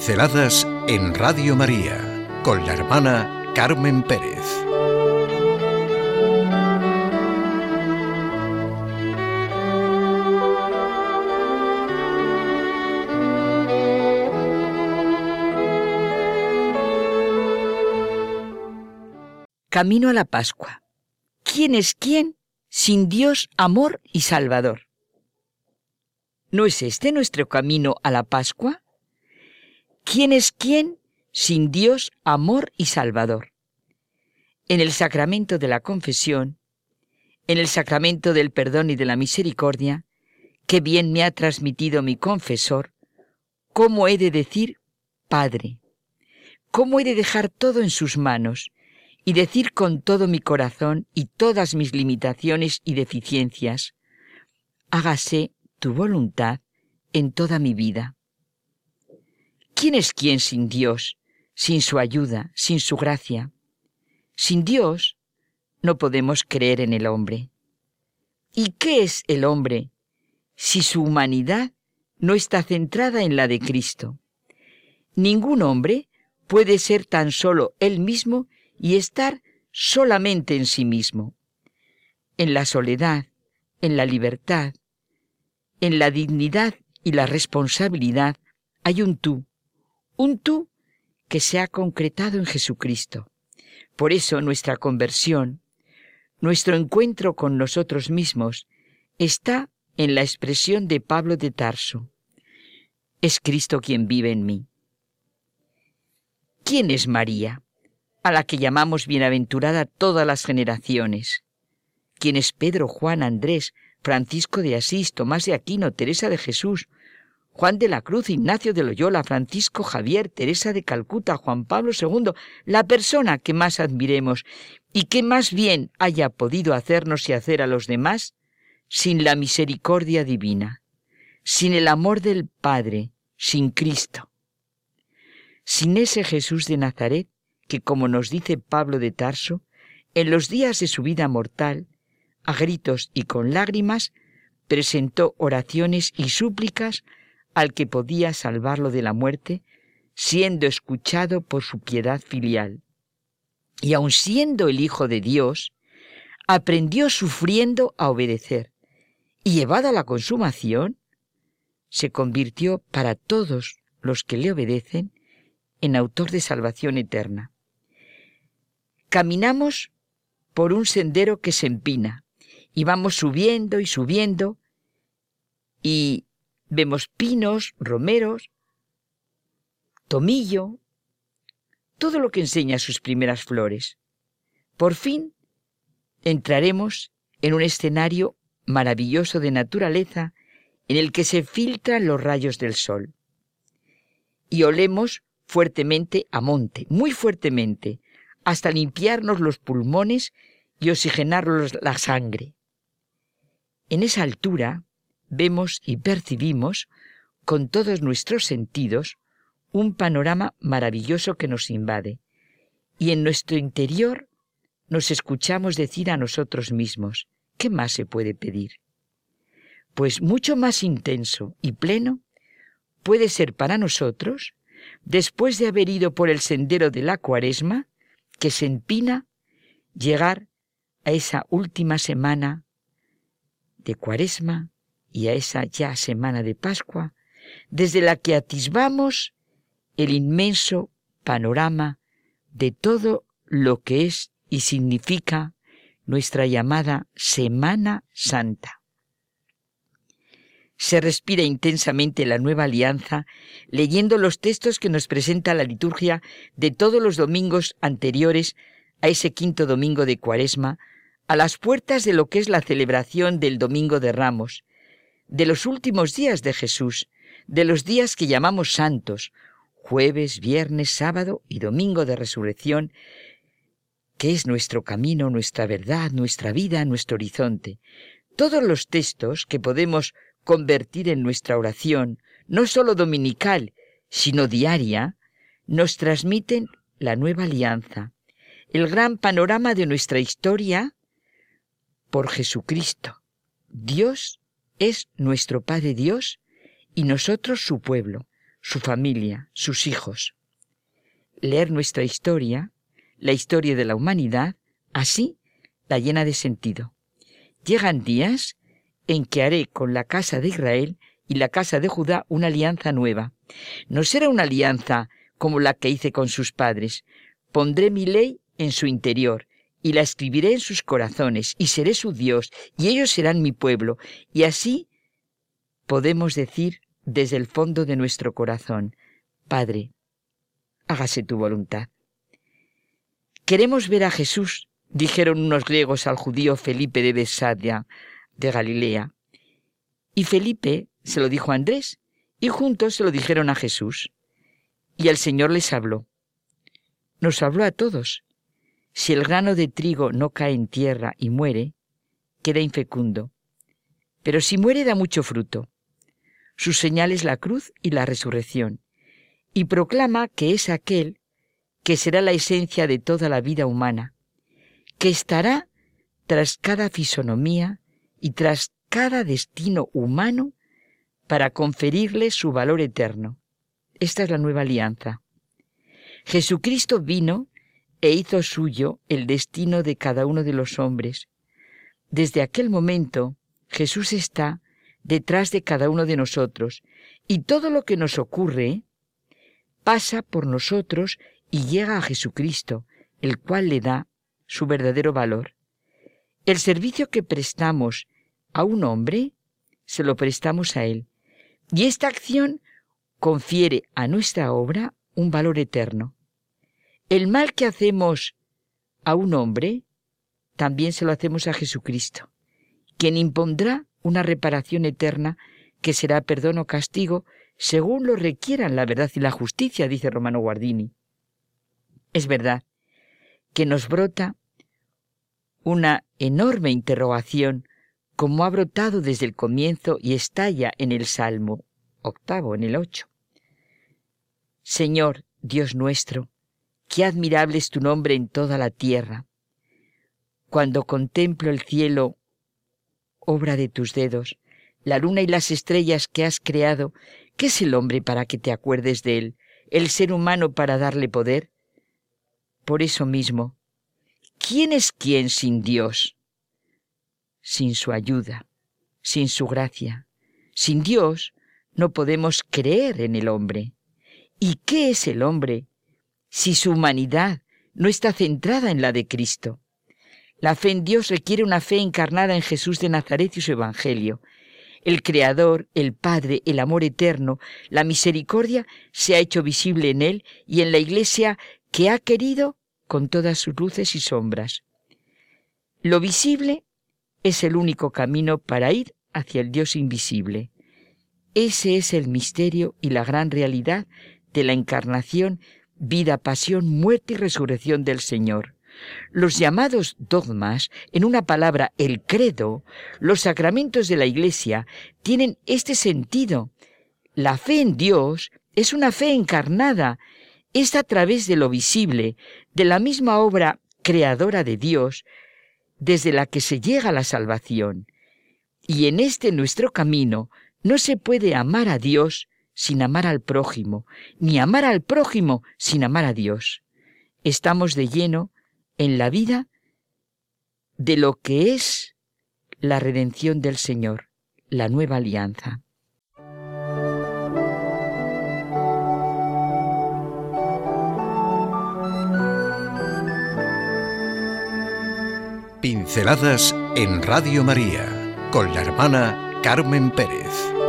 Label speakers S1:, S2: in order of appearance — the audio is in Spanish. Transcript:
S1: Pinceladas en Radio María con la hermana Carmen Pérez.
S2: Camino a la Pascua. ¿Quién es quién sin Dios, amor y Salvador? ¿No es este nuestro camino a la Pascua? ¿Quién es quién sin Dios, amor y Salvador? En el sacramento de la confesión, en el sacramento del perdón y de la misericordia, qué bien me ha transmitido mi confesor, cómo he de decir Padre, cómo he de dejar todo en sus manos y decir con todo mi corazón y todas mis limitaciones y deficiencias, hágase tu voluntad en toda mi vida. ¿Quién es quién sin Dios, sin su ayuda, sin su gracia? Sin Dios no podemos creer en el hombre. ¿Y qué es el hombre si su humanidad no está centrada en la de Cristo? Ningún hombre puede ser tan solo él mismo y estar solamente en sí mismo. En la soledad, en la libertad, en la dignidad y la responsabilidad hay un tú, un tú que se ha concretado en Jesucristo. Por eso nuestra conversión, nuestro encuentro con nosotros mismos, está en la expresión de Pablo de Tarso. Es Cristo quien vive en mí. ¿Quién es María, a la que llamamos bienaventurada todas las generaciones? ¿Quién es Pedro, Juan, Andrés, Francisco de Asís, Tomás de Aquino, Teresa de Jesús, Juan de la Cruz, Ignacio de Loyola, Francisco Javier, Teresa de Calcuta, Juan Pablo II, la persona que más admiremos y que más bien haya podido hacernos y hacer a los demás, sin la misericordia divina, sin el amor del Padre, sin Cristo. Sin ese Jesús de Nazaret, que como nos dice Pablo de Tarso, en los días de su vida mortal, a gritos y con lágrimas, presentó oraciones y súplicas al que podía salvarlo de la muerte, siendo escuchado por su piedad filial. Y aun siendo el Hijo de Dios, aprendió sufriendo a obedecer, y llevada a la consumación, se convirtió para todos los que le obedecen en autor de salvación eterna. Caminamos por un sendero que se empina, y vamos subiendo y subiendo, y vemos pinos, romeros, tomillo, todo lo que enseña sus primeras flores. Por fin entraremos en un escenario maravilloso de naturaleza en el que se filtran los rayos del sol. Y olemos fuertemente a monte, muy fuertemente, hasta limpiarnos los pulmones y oxigenarnos la sangre. En esa altura vemos y percibimos con todos nuestros sentidos un panorama maravilloso que nos invade. Y en nuestro interior nos escuchamos decir a nosotros mismos, ¿qué más se puede pedir? Pues mucho más intenso y pleno puede ser para nosotros, después de haber ido por el sendero de la cuaresma, que se empina, llegar a esa última semana de Cuaresma y a esa ya semana de Pascua, desde la que atisbamos el inmenso panorama de todo lo que es y significa nuestra llamada Semana Santa. Se respira intensamente la nueva alianza leyendo los textos que nos presenta la liturgia de todos los domingos anteriores a ese quinto domingo de Cuaresma, a las puertas de lo que es la celebración del Domingo de Ramos, de los últimos días de Jesús, de los días que llamamos santos, jueves, viernes, sábado y domingo de resurrección, que es nuestro camino, nuestra verdad, nuestra vida, nuestro horizonte. Todos los textos que podemos convertir en nuestra oración, no sólo dominical, sino diaria, nos transmiten la nueva alianza, el gran panorama de nuestra historia por Jesucristo. Dios es nuestro Padre Dios y nosotros su pueblo, su familia, sus hijos. Leer nuestra historia, la historia de la humanidad, así la llena de sentido. Llegan días en que haré con la casa de Israel y la casa de Judá una alianza nueva. No será una alianza como la que hice con sus padres. Pondré mi ley en su interior y la escribiré en sus corazones y seré su Dios y ellos serán mi pueblo. Y así podemos decir desde el fondo de nuestro corazón, Padre, hágase tu voluntad. Queremos ver a Jesús, dijeron unos griegos al judío Felipe de Besadia, de Galilea. Y Felipe se lo dijo a Andrés, y juntos se lo dijeron a Jesús. Y el Señor les habló. Nos habló a todos. Si el grano de trigo no cae en tierra y muere, queda infecundo. Pero si muere da mucho fruto. Su señal es la cruz y la resurrección. Y proclama que es aquel que será la esencia de toda la vida humana, que estará tras cada fisonomía y tras cada destino humano para conferirle su valor eterno. Esta es la nueva alianza. Jesucristo vino e hizo suyo el destino de cada uno de los hombres. Desde aquel momento Jesús está detrás de cada uno de nosotros y todo lo que nos ocurre pasa por nosotros y llega a Jesucristo, el cual le da su verdadero valor. El servicio que prestamos a un hombre, se lo prestamos a él. Y esta acción confiere a nuestra obra un valor eterno. El mal que hacemos a un hombre, también se lo hacemos a Jesucristo, quien impondrá una reparación eterna que será perdón o castigo según lo requieran la verdad y la justicia, dice Romano Guardini. Es verdad que nos brota una enorme interrogación como ha brotado desde el comienzo y estalla en el Salmo octavo, en el ocho. Señor, Dios nuestro, qué admirable es tu nombre en toda la tierra. Cuando contemplo el cielo, obra de tus dedos, la luna y las estrellas que has creado, ¿qué es el hombre para que te acuerdes de él? ¿El ser humano para darle poder? Por eso mismo, ¿quién es quién sin Dios? sin su ayuda, sin su gracia. Sin Dios no podemos creer en el hombre. ¿Y qué es el hombre si su humanidad no está centrada en la de Cristo? La fe en Dios requiere una fe encarnada en Jesús de Nazaret y su Evangelio. El Creador, el Padre, el amor eterno, la misericordia se ha hecho visible en Él y en la Iglesia que ha querido con todas sus luces y sombras. Lo visible es el único camino para ir hacia el Dios invisible. Ese es el misterio y la gran realidad de la encarnación, vida, pasión, muerte y resurrección del Señor. Los llamados dogmas, en una palabra, el credo, los sacramentos de la Iglesia, tienen este sentido. La fe en Dios es una fe encarnada, es a través de lo visible, de la misma obra creadora de Dios, desde la que se llega a la salvación. Y en este nuestro camino no se puede amar a Dios sin amar al prójimo, ni amar al prójimo sin amar a Dios. Estamos de lleno en la vida de lo que es la redención del Señor, la nueva alianza.
S1: Pinceladas en Radio María con la hermana Carmen Pérez.